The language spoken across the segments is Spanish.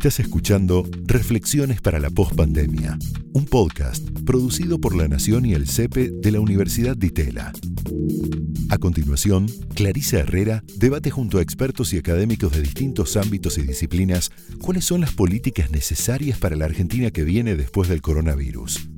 Estás escuchando Reflexiones para la Postpandemia, un podcast producido por La Nación y el CEPE de la Universidad de Itela. A continuación, Clarisa Herrera debate junto a expertos y académicos de distintos ámbitos y disciplinas cuáles son las políticas necesarias para la Argentina que viene después del coronavirus.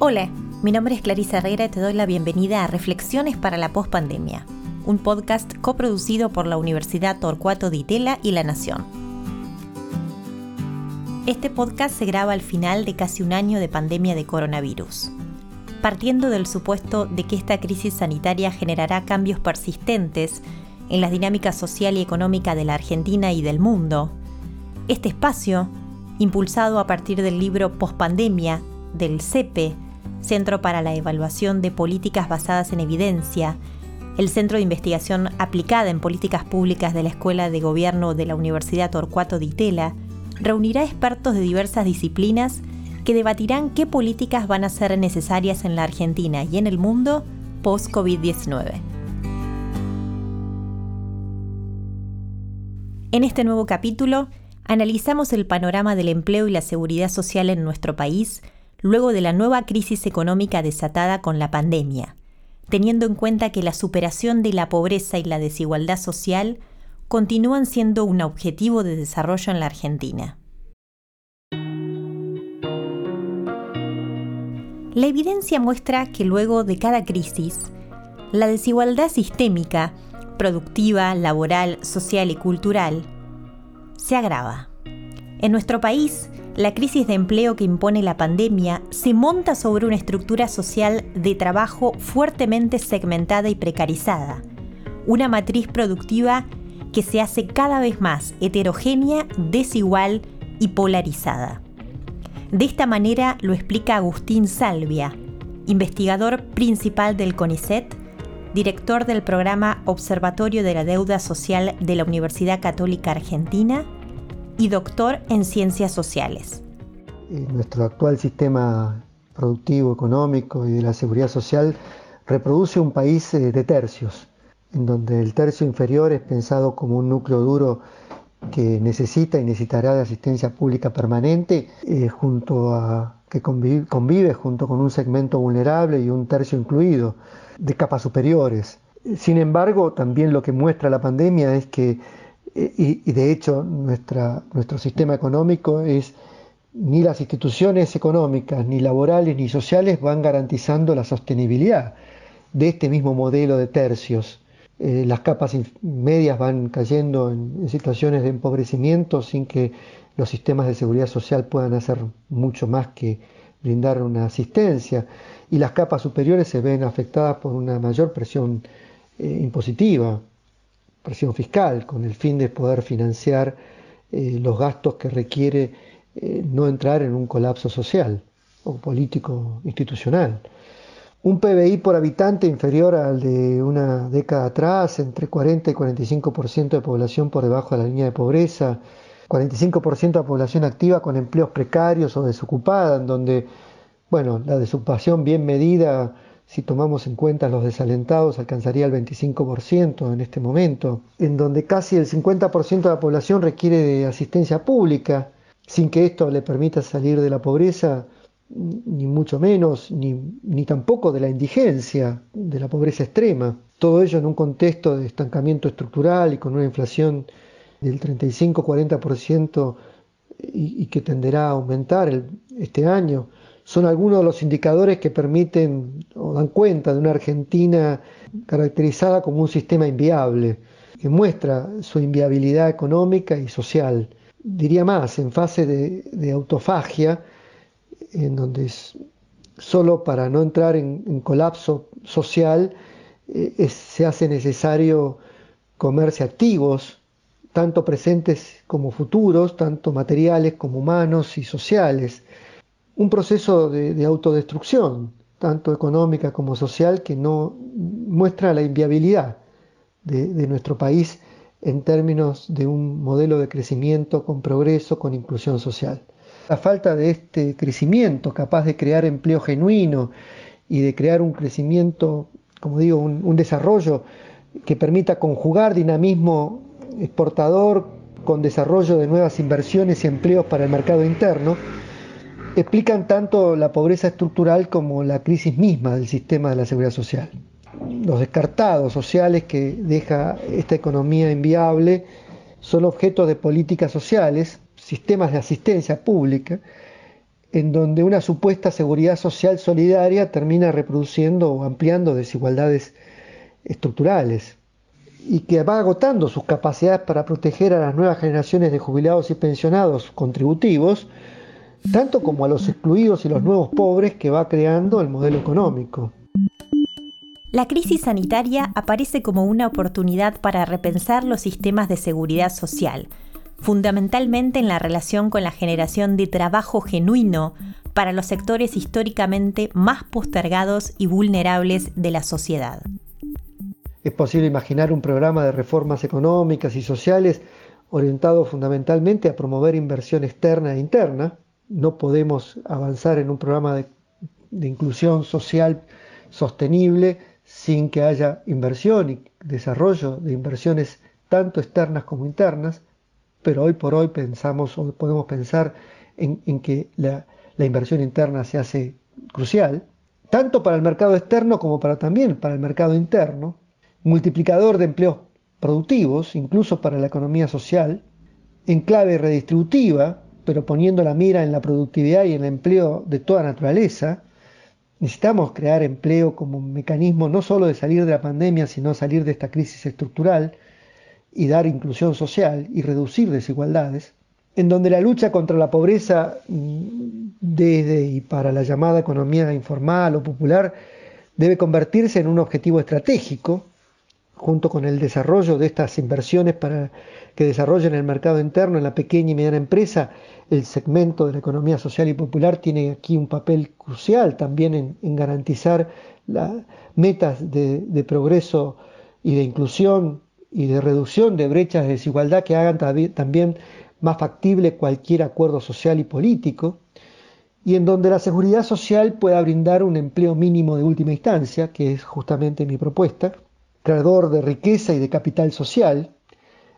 Hola. Mi nombre es Clarisa Herrera y te doy la bienvenida a Reflexiones para la Postpandemia, un podcast coproducido por la Universidad Torcuato Di Tella y La Nación. Este podcast se graba al final de casi un año de pandemia de coronavirus. Partiendo del supuesto de que esta crisis sanitaria generará cambios persistentes en la dinámica social y económica de la Argentina y del mundo, este espacio, impulsado a partir del libro Postpandemia del CEPE, Centro para la Evaluación de Políticas Basadas en Evidencia, el Centro de Investigación Aplicada en Políticas Públicas de la Escuela de Gobierno de la Universidad Torcuato Di Tella, reunirá expertos de diversas disciplinas que debatirán qué políticas van a ser necesarias en la Argentina y en el mundo post-COVID-19. En este nuevo capítulo, analizamos el panorama del empleo y la seguridad social en nuestro país luego de la nueva crisis económica desatada con la pandemia, teniendo en cuenta que la superación de la pobreza y la desigualdad social continúan siendo un objetivo de desarrollo en la Argentina. La evidencia muestra que luego de cada crisis, la desigualdad sistémica, productiva, laboral, social y cultural, se agrava. En nuestro país, la crisis de empleo que impone la pandemia se monta sobre una estructura social de trabajo fuertemente segmentada y precarizada, una matriz productiva que se hace cada vez más heterogénea, desigual y polarizada. De esta manera lo explica Agustín Salvia, investigador principal del CONICET, director del programa Observatorio de la Deuda Social de la Universidad Católica Argentina, y doctor en ciencias sociales. Eh, nuestro actual sistema productivo, económico y de la seguridad social reproduce un país eh, de tercios, en donde el tercio inferior es pensado como un núcleo duro que necesita y necesitará de asistencia pública permanente, eh, junto a que convive, convive, junto con un segmento vulnerable y un tercio incluido de capas superiores. Sin embargo, también lo que muestra la pandemia es que y, de hecho nuestro sistema económico es ni las instituciones económicas, ni laborales, ni sociales van garantizando la sostenibilidad de este mismo modelo de tercios. Eh, las capas medias van cayendo en, situaciones de empobrecimiento sin que los sistemas de seguridad social puedan hacer mucho más que brindar una asistencia y las capas superiores se ven afectadas por una mayor presión eh, impositiva, presión fiscal, con el fin de poder financiar eh, los gastos que requiere eh, no entrar en un colapso social o político institucional. Un PBI por habitante inferior al de una década atrás, entre 40 y 45% de población por debajo de la línea de pobreza, 45% de población activa con empleos precarios o desocupada, en donde, bueno, la desocupación bien medida si tomamos en cuenta los desalentados, alcanzaría el 25% en este momento, en donde casi el 50% de la población requiere de asistencia pública, sin que esto le permita salir de la pobreza, ni mucho menos, ni, ni tampoco de la indigencia, de la pobreza extrema. Todo ello en un contexto de estancamiento estructural y con una inflación del 35-40% y, y, que tenderá a aumentar este año son algunos de los indicadores que permiten o dan cuenta de una Argentina caracterizada como un sistema inviable, que muestra su inviabilidad económica y social. Diría más, en fase de, autofagia, en donde solo para no entrar en, colapso social eh, se hace necesario comerse activos, tanto presentes como futuros, tanto materiales como humanos y sociales un proceso de, autodestrucción, tanto económica como social, que no muestra la inviabilidad de, nuestro país en términos de un modelo de crecimiento con progreso, con inclusión social. La falta de este crecimiento capaz de crear empleo genuino y de crear un crecimiento como digo, un, desarrollo que permita conjugar dinamismo exportador con desarrollo de nuevas inversiones y empleos para el mercado interno, explican tanto la pobreza estructural como la crisis misma del sistema de la seguridad social. Los descartados sociales que deja esta economía inviable son objeto de políticas sociales, sistemas de asistencia pública, en donde una supuesta seguridad social solidaria termina reproduciendo o ampliando desigualdades estructurales y que va agotando sus capacidades para proteger a las nuevas generaciones de jubilados y pensionados contributivos, tanto como a los excluidos y los nuevos pobres que va creando el modelo económico. La crisis sanitaria aparece como una oportunidad para repensar los sistemas de seguridad social, fundamentalmente en la relación con la generación de trabajo genuino para los sectores históricamente más postergados y vulnerables de la sociedad. Es posible imaginar un programa de reformas económicas y sociales orientado fundamentalmente a promover inversión externa e interna. No podemos avanzar en un programa de, inclusión social sostenible sin que haya inversión y desarrollo de inversiones tanto externas como internas pero hoy por hoy pensamos o podemos pensar en, que la, inversión interna se hace crucial, tanto para el mercado externo como para también para el mercado interno, multiplicador de empleos productivos, incluso para la economía social, en clave redistributiva, pero poniendo la mira en la productividad y en el empleo de toda naturaleza. Necesitamos crear empleo como un mecanismo no solo de salir de la pandemia, sino salir de esta crisis estructural y dar inclusión social y reducir desigualdades, en donde la lucha contra la pobreza mm, desde y para la llamada economía informal o popular debe convertirse en un objetivo estratégico, junto con el desarrollo de estas inversiones para que desarrollen el mercado interno en la pequeña y mediana empresa, el segmento de la economía social y popular tiene aquí un papel crucial también en, garantizar las metas de progreso y de inclusión y de reducción de brechas de desigualdad que hagan también más factible cualquier acuerdo social y político, y en donde la seguridad social pueda brindar un empleo mínimo de última instancia, que es justamente mi propuesta, creador de riqueza y de capital social,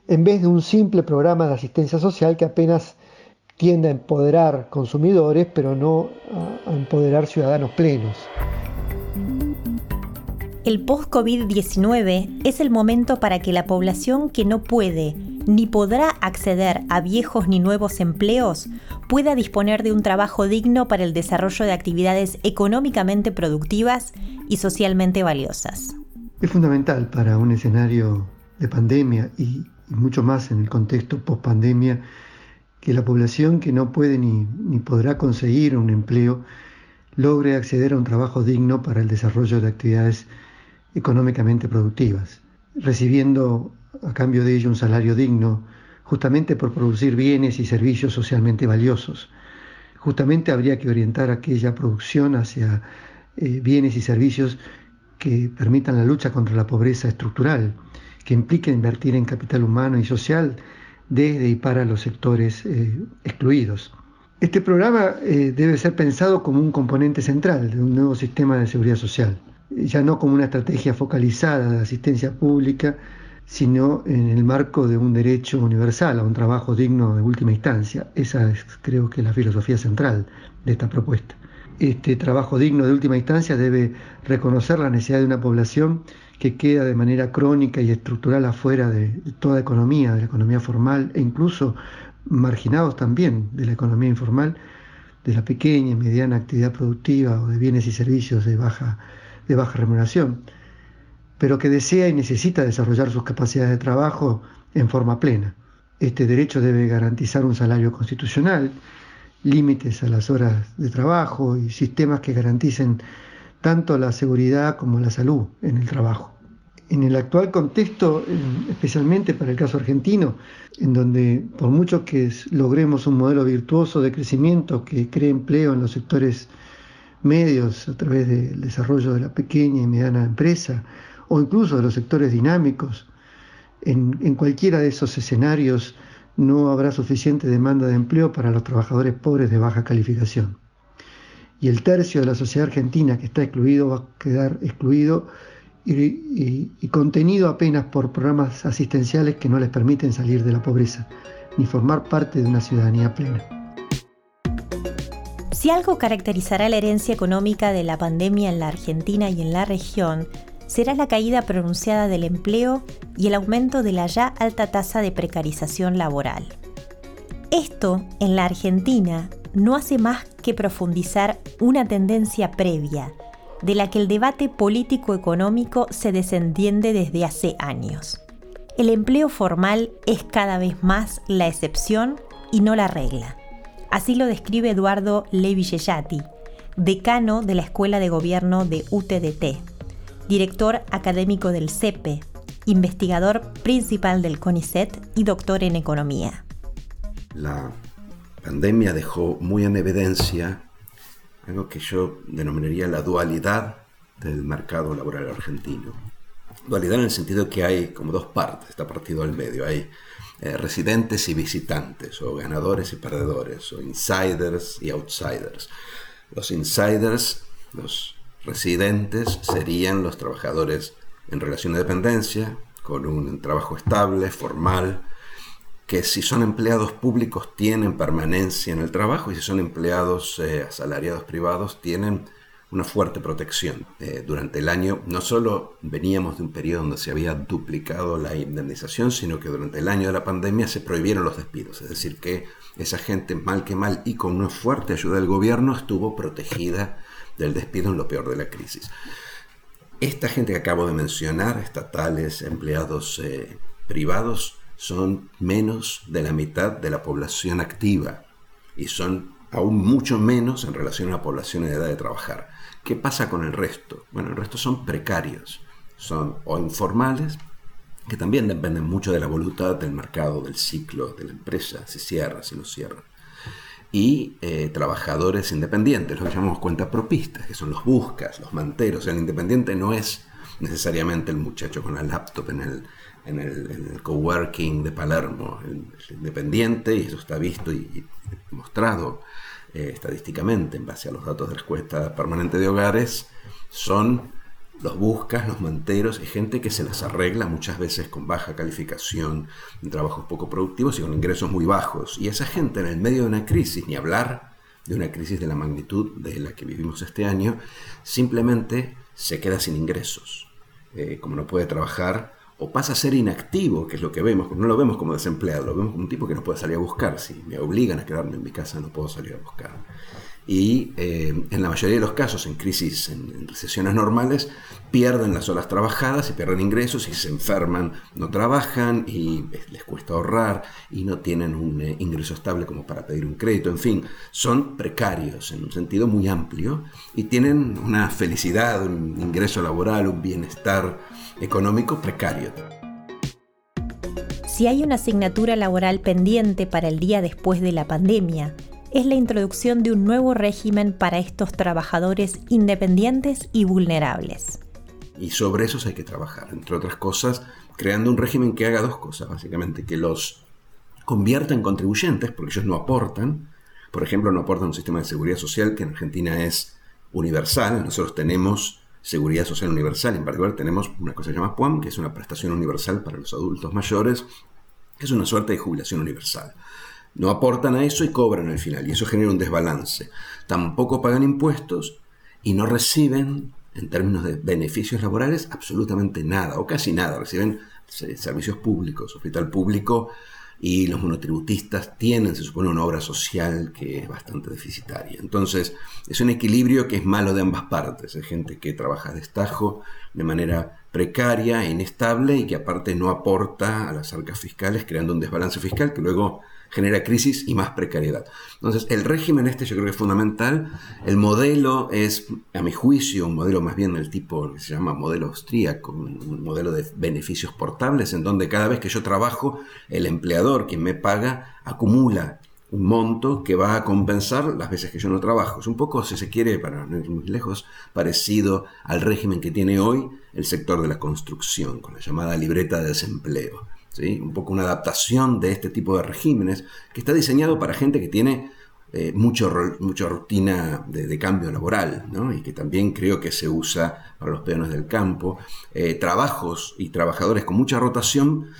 en vez de un simple programa de asistencia social que apenas tiende a empoderar consumidores, pero no a empoderar ciudadanos plenos. El post-COVID-19 es el momento para que la población que no puede ni podrá acceder a viejos ni nuevos empleos pueda disponer de un trabajo digno para el desarrollo de actividades económicamente productivas y socialmente valiosas. Es fundamental para un escenario de pandemia y, mucho más en el contexto post-pandemia que la población que no puede ni, ni podrá conseguir un empleo logre acceder a un trabajo digno para el desarrollo de actividades económicamente productivas, recibiendo a cambio de ello un salario digno, justamente por producir bienes y servicios socialmente valiosos. Justamente habría que orientar aquella producción hacia eh, bienes y servicios que permitan la lucha contra la pobreza estructural, que implique invertir en capital humano y social desde y para los sectores eh, excluidos. Este programa eh, debe ser pensado como un componente central de un nuevo sistema de seguridad social ya no como una estrategia focalizada de asistencia pública, sino en el marco de un derecho universal a un trabajo digno de última instancia. Esa es, creo que, la filosofía central de esta propuesta. Este trabajo digno de última instancia debe reconocer la necesidad de una población que queda de manera crónica y estructural afuera de toda economía, de la economía formal e incluso marginados también de la economía informal, de la pequeña y mediana actividad productiva o de bienes y servicios de baja de baja remuneración, pero que desea y necesita desarrollar sus capacidades de trabajo en forma plena. Este derecho debe garantizar un salario constitucional, límites a las horas de trabajo y sistemas que garanticen tanto la seguridad como la salud en el trabajo. En el actual contexto, especialmente para el caso argentino, en donde por mucho que logremos un modelo virtuoso de crecimiento que cree empleo en los sectores medios a través del desarrollo de la pequeña y mediana empresa o incluso de los sectores dinámicos, en, cualquiera de esos escenarios no habrá suficiente demanda de empleo para los trabajadores pobres de baja calificación. Y el tercio de la sociedad argentina que está excluido va a quedar excluido y, contenido apenas por programas asistenciales que no les permiten salir de la pobreza ni formar parte de una ciudadanía plena. Si algo caracterizará la herencia económica de la pandemia en la Argentina y en la región, será la caída pronunciada del empleo y el aumento de la ya alta tasa de precarización laboral. Esto, en la Argentina, no hace más que profundizar una tendencia previa, de la que el debate político-económico se desentiende desde hace años. El empleo formal es cada vez más la excepción y no la regla. Así lo describe Eduardo Levi decano de la Escuela de Gobierno de UTDT, director académico del CEPE, investigador principal del CONICET y doctor en economía. La pandemia dejó muy en evidencia algo que yo denominaría la dualidad del mercado laboral argentino. Dualidad en el sentido que hay como dos partes, está partido al medio. Hay eh, residentes y visitantes, o ganadores y perdedores, o insiders y outsiders. Los insiders, los residentes, serían los trabajadores en relación de dependencia, con un trabajo estable, formal, que si son empleados públicos tienen permanencia en el trabajo y si son empleados eh, asalariados privados tienen una fuerte protección. Eh, durante el año no solo veníamos de un periodo donde se había duplicado la indemnización, sino que durante el año de la pandemia se prohibieron los despidos. Es decir, que esa gente, mal que mal y con una fuerte ayuda del gobierno, estuvo protegida del despido en lo peor de la crisis. Esta gente que acabo de mencionar, estatales, empleados eh, privados, son menos de la mitad de la población activa y son aún mucho menos en relación a la población en edad de trabajar. ¿Qué pasa con el resto? Bueno, el resto son precarios, son o informales, que también dependen mucho de la voluntad del mercado, del ciclo, de la empresa, si cierra, si no cierra. Y eh, trabajadores independientes, los que llamamos cuentapropistas, que son los buscas, los manteros. El independiente no es necesariamente el muchacho con la laptop en el, en el, coworking de Palermo, el, independiente, y eso está visto y, mostrado eh, estadísticamente en base a los datos de la encuesta permanente de hogares, son los buscas, los manteros y gente que se las arregla muchas veces con baja calificación, trabajos poco productivos y con ingresos muy bajos. Y esa gente en el medio de una crisis, ni hablar de una crisis de la magnitud de la que vivimos este año, simplemente se queda sin ingresos. Eh, como no puede trabajar, o pasa a ser inactivo, que es lo que vemos, no lo vemos como desempleado, lo vemos como un tipo que no puede salir a buscar. Si me obligan a quedarme en mi casa, no puedo salir a buscar. Y eh, en la mayoría de los casos, en crisis, en, recesiones normales, pierden las horas trabajadas y pierden ingresos y se enferman, no trabajan y les cuesta ahorrar y no tienen un eh, ingreso estable como para pedir un crédito. En fin, son precarios en un sentido muy amplio y tienen una felicidad, un ingreso laboral, un bienestar económico precario. Si hay una asignatura laboral pendiente para el día después de la pandemia, es la introducción de un nuevo régimen para estos trabajadores independientes y vulnerables. Y sobre eso hay que trabajar, entre otras cosas, creando un régimen que haga dos cosas, básicamente, que los convierta en contribuyentes, porque ellos no aportan, por ejemplo, no aportan un sistema de seguridad social que en Argentina es universal, nosotros tenemos Seguridad Social Universal. En particular tenemos una cosa que se llama PUAM, que es una prestación universal para los adultos mayores, que es una suerte de jubilación universal. No aportan a eso y cobran al final, y eso genera un desbalance. Tampoco pagan impuestos y no reciben, en términos de beneficios laborales, absolutamente nada, o casi nada. Reciben servicios públicos, hospital público, y los monotributistas tienen, se supone, una obra social que es bastante deficitaria. Entonces, es un equilibrio que es malo de ambas partes. Hay gente que trabaja de estajo de manera precaria e inestable y que aparte no aporta a las arcas fiscales, creando un desbalance fiscal que luego genera crisis y más precariedad. Entonces, el régimen este yo creo que es fundamental. El modelo es, a mi juicio, un modelo más bien del tipo que se llama modelo austríaco, un modelo de beneficios portables, en donde cada vez que yo trabajo, el empleador, quien me paga, acumula un monto que va a compensar las veces que yo no trabajo. Es un poco, si se quiere, para no ir muy lejos, parecido al régimen que tiene hoy el sector de la construcción, con la llamada libreta de desempleo un poco una adaptación de este tipo de regímenes que está diseñado para gente que tiene eh, mucho, mucha rutina de, cambio laboral, ¿no? y que también creo que se usa para los peones del campo. Eh, trabajos y trabajadores con mucha rotación,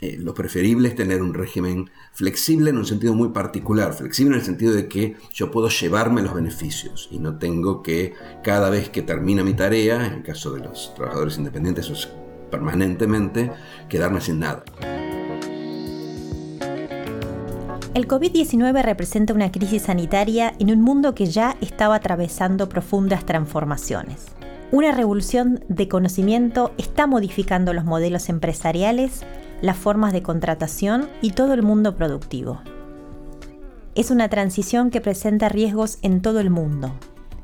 eh, lo preferible es tener un régimen flexible en un sentido muy particular, flexible en el sentido de que yo puedo llevarme los beneficios y no tengo que cada vez que termina mi tarea, en el caso de los trabajadores independientes, es permanentemente, quedarme sin nada. El COVID-19 representa una crisis sanitaria en un mundo que ya estaba atravesando profundas transformaciones. Una revolución de conocimiento está modificando los modelos empresariales, las formas de contratación y todo el mundo productivo. Es una transición que presenta riesgos en todo el mundo.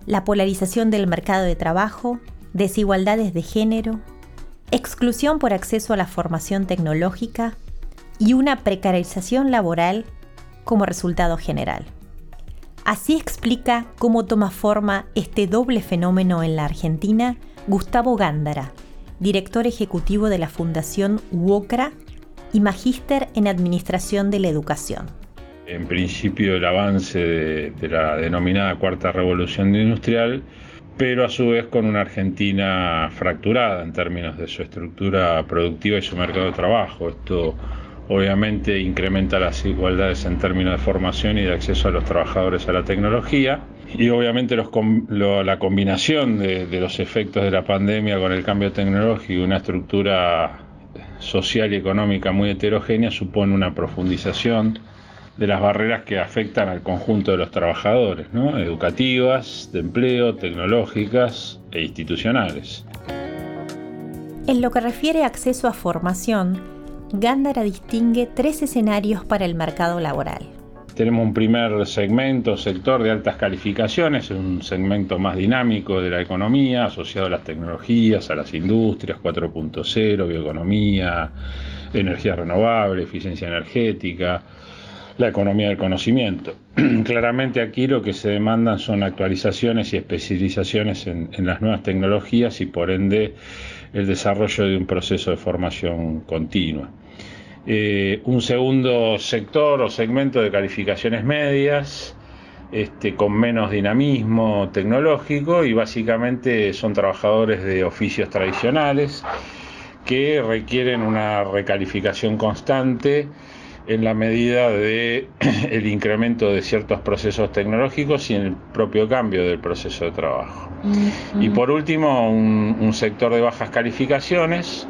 La polarización del mercado de trabajo, desigualdades de género, exclusión por acceso a la formación tecnológica y una precarización laboral como resultado general. Así explica cómo toma forma este doble fenómeno en la Argentina Gustavo Gándara, director ejecutivo de la Fundación UOCRA y magíster en Administración de la Educación. En principio el avance de, de la denominada Cuarta Revolución Industrial pero a su vez con una Argentina fracturada en términos de su estructura productiva y su mercado de trabajo. Esto obviamente incrementa las igualdades en términos de formación y de acceso a los trabajadores a la tecnología. Y obviamente la combinación de, de, los efectos de la pandemia con el cambio tecnológico y una estructura social y económica muy heterogénea supone una profundización de las barreras que afectan al conjunto de los trabajadores, ¿no? educativas, de empleo, tecnológicas e institucionales. En lo que refiere a acceso a formación, Gándara distingue tres escenarios para el mercado laboral. Tenemos un primer segmento, sector de altas calificaciones, un segmento más dinámico de la economía, asociado a las tecnologías, a las industrias 4.0, bioeconomía, energía renovable, eficiencia energética, la economía del conocimiento. Claramente aquí lo que se demandan son actualizaciones y especializaciones en, las nuevas tecnologías y por ende el desarrollo de un proceso de formación continua. Eh, un segundo sector o segmento de calificaciones medias, este, con menos dinamismo tecnológico y básicamente son trabajadores de oficios tradicionales que requieren una recalificación constante en la medida de el incremento de ciertos procesos tecnológicos y en el propio cambio del proceso de trabajo. Y por último, un, sector de bajas calificaciones,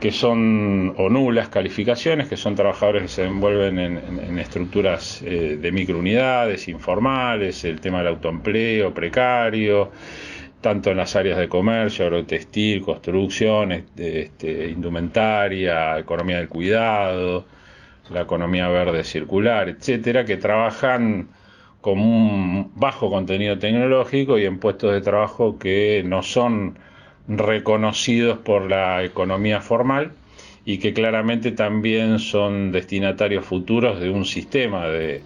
que son, o nulas calificaciones, que son trabajadores que se envuelven en, estructuras eh, de microunidades, informales, el tema del autoempleo, precario, tanto en las áreas de comercio, agrotextil, construcción, este, indumentaria, economía del cuidado, la economía verde circular, etcétera, que trabajan con un bajo contenido tecnológico y en puestos de trabajo que no son reconocidos por la economía formal y que claramente también son destinatarios futuros de un sistema de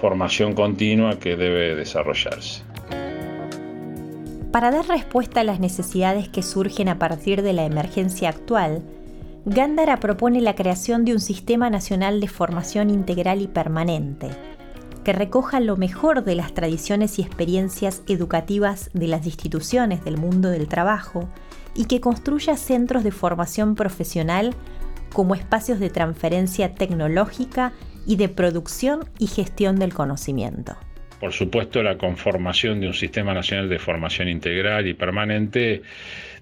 formación continua que debe desarrollarse. Para dar respuesta a las necesidades que surgen a partir de la emergencia actual, Gándara propone la creación de un sistema nacional de formación integral y permanente, que recoja lo mejor de las tradiciones y experiencias educativas de las instituciones del mundo del trabajo y que construya centros de formación profesional como espacios de transferencia tecnológica y de producción y gestión del conocimiento. Por supuesto, la conformación de un sistema nacional de formación integral y permanente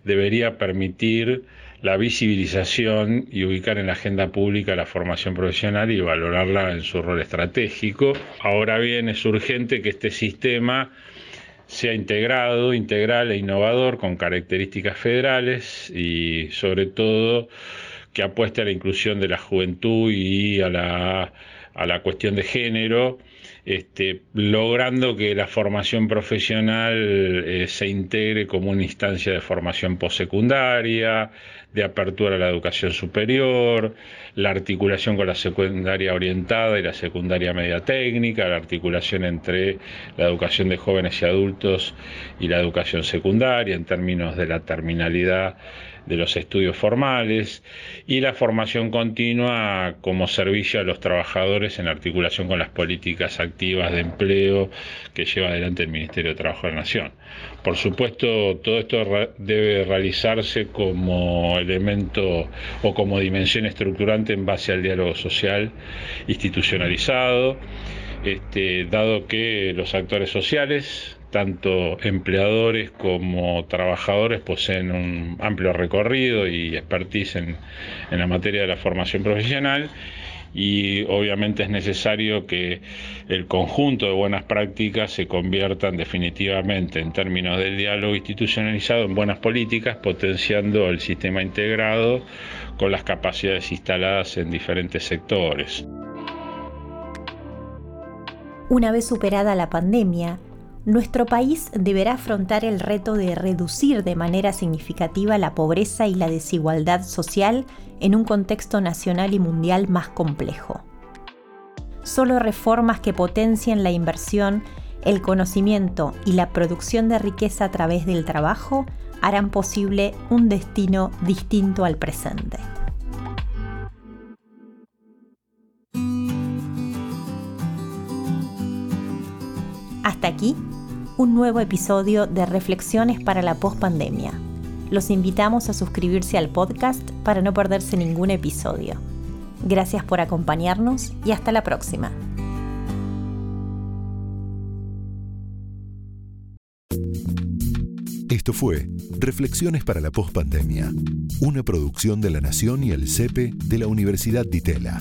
debería permitir la visibilización y ubicar en la agenda pública la formación profesional y valorarla en su rol estratégico. Ahora bien, es urgente que este sistema sea integrado, integral e innovador con características federales y sobre todo que apueste a la inclusión de la juventud y a la, a la cuestión de género este, logrando que la formación profesional eh, se integre como una instancia de formación postsecundaria, de apertura a la educación superior, la articulación con la secundaria orientada y la secundaria media técnica, la articulación entre la educación de jóvenes y adultos y la educación secundaria en términos de la terminalidad de los estudios formales y la formación continua como servicio a los trabajadores en articulación con las políticas activas de empleo que lleva adelante el Ministerio de Trabajo de la Nación. Por supuesto, todo esto debe realizarse como elemento o como dimensión estructurante en base al diálogo social institucionalizado, este, dado que los actores sociales tanto empleadores como trabajadores poseen un amplio recorrido y expertise en, la materia de la formación profesional y obviamente es necesario que el conjunto de buenas prácticas se conviertan definitivamente en términos del diálogo institucionalizado en buenas políticas, potenciando el sistema integrado con las capacidades instaladas en diferentes sectores. Una vez superada la pandemia, nuestro país deberá afrontar el reto de reducir de manera significativa la pobreza y la desigualdad social en un contexto nacional y mundial más complejo. Solo reformas que potencien la inversión, el conocimiento y la producción de riqueza a través del trabajo harán posible un destino distinto al presente. Hasta aquí un nuevo episodio de Reflexiones para la Postpandemia. Los invitamos a suscribirse al podcast para no perderse ningún episodio. Gracias por acompañarnos y hasta la próxima. Esto fue Reflexiones para la Postpandemia, una producción de La Nación y el CEPE de la Universidad de.